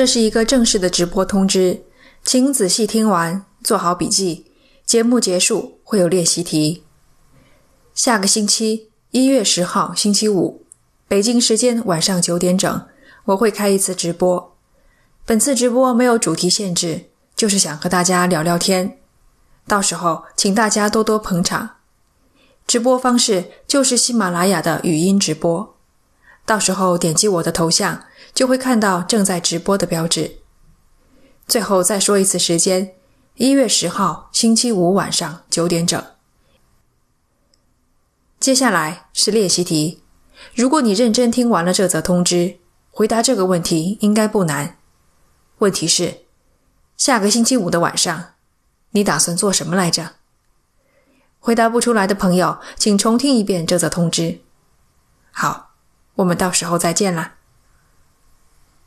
这是一个正式的直播通知，请仔细听完，做好笔记。节目结束会有练习题。下个星期一月十号星期五，北京时间晚上九点整，我会开一次直播。本次直播没有主题限制，就是想和大家聊聊天。到时候请大家多多捧场。直播方式就是喜马拉雅的语音直播。到时候点击我的头像，就会看到正在直播的标志。最后再说一次时间：一月十号星期五晚上九点整。接下来是练习题。如果你认真听完了这则通知，回答这个问题应该不难。问题是：下个星期五的晚上，你打算做什么来着？回答不出来的朋友，请重听一遍这则通知。好。我们到时候再见啦。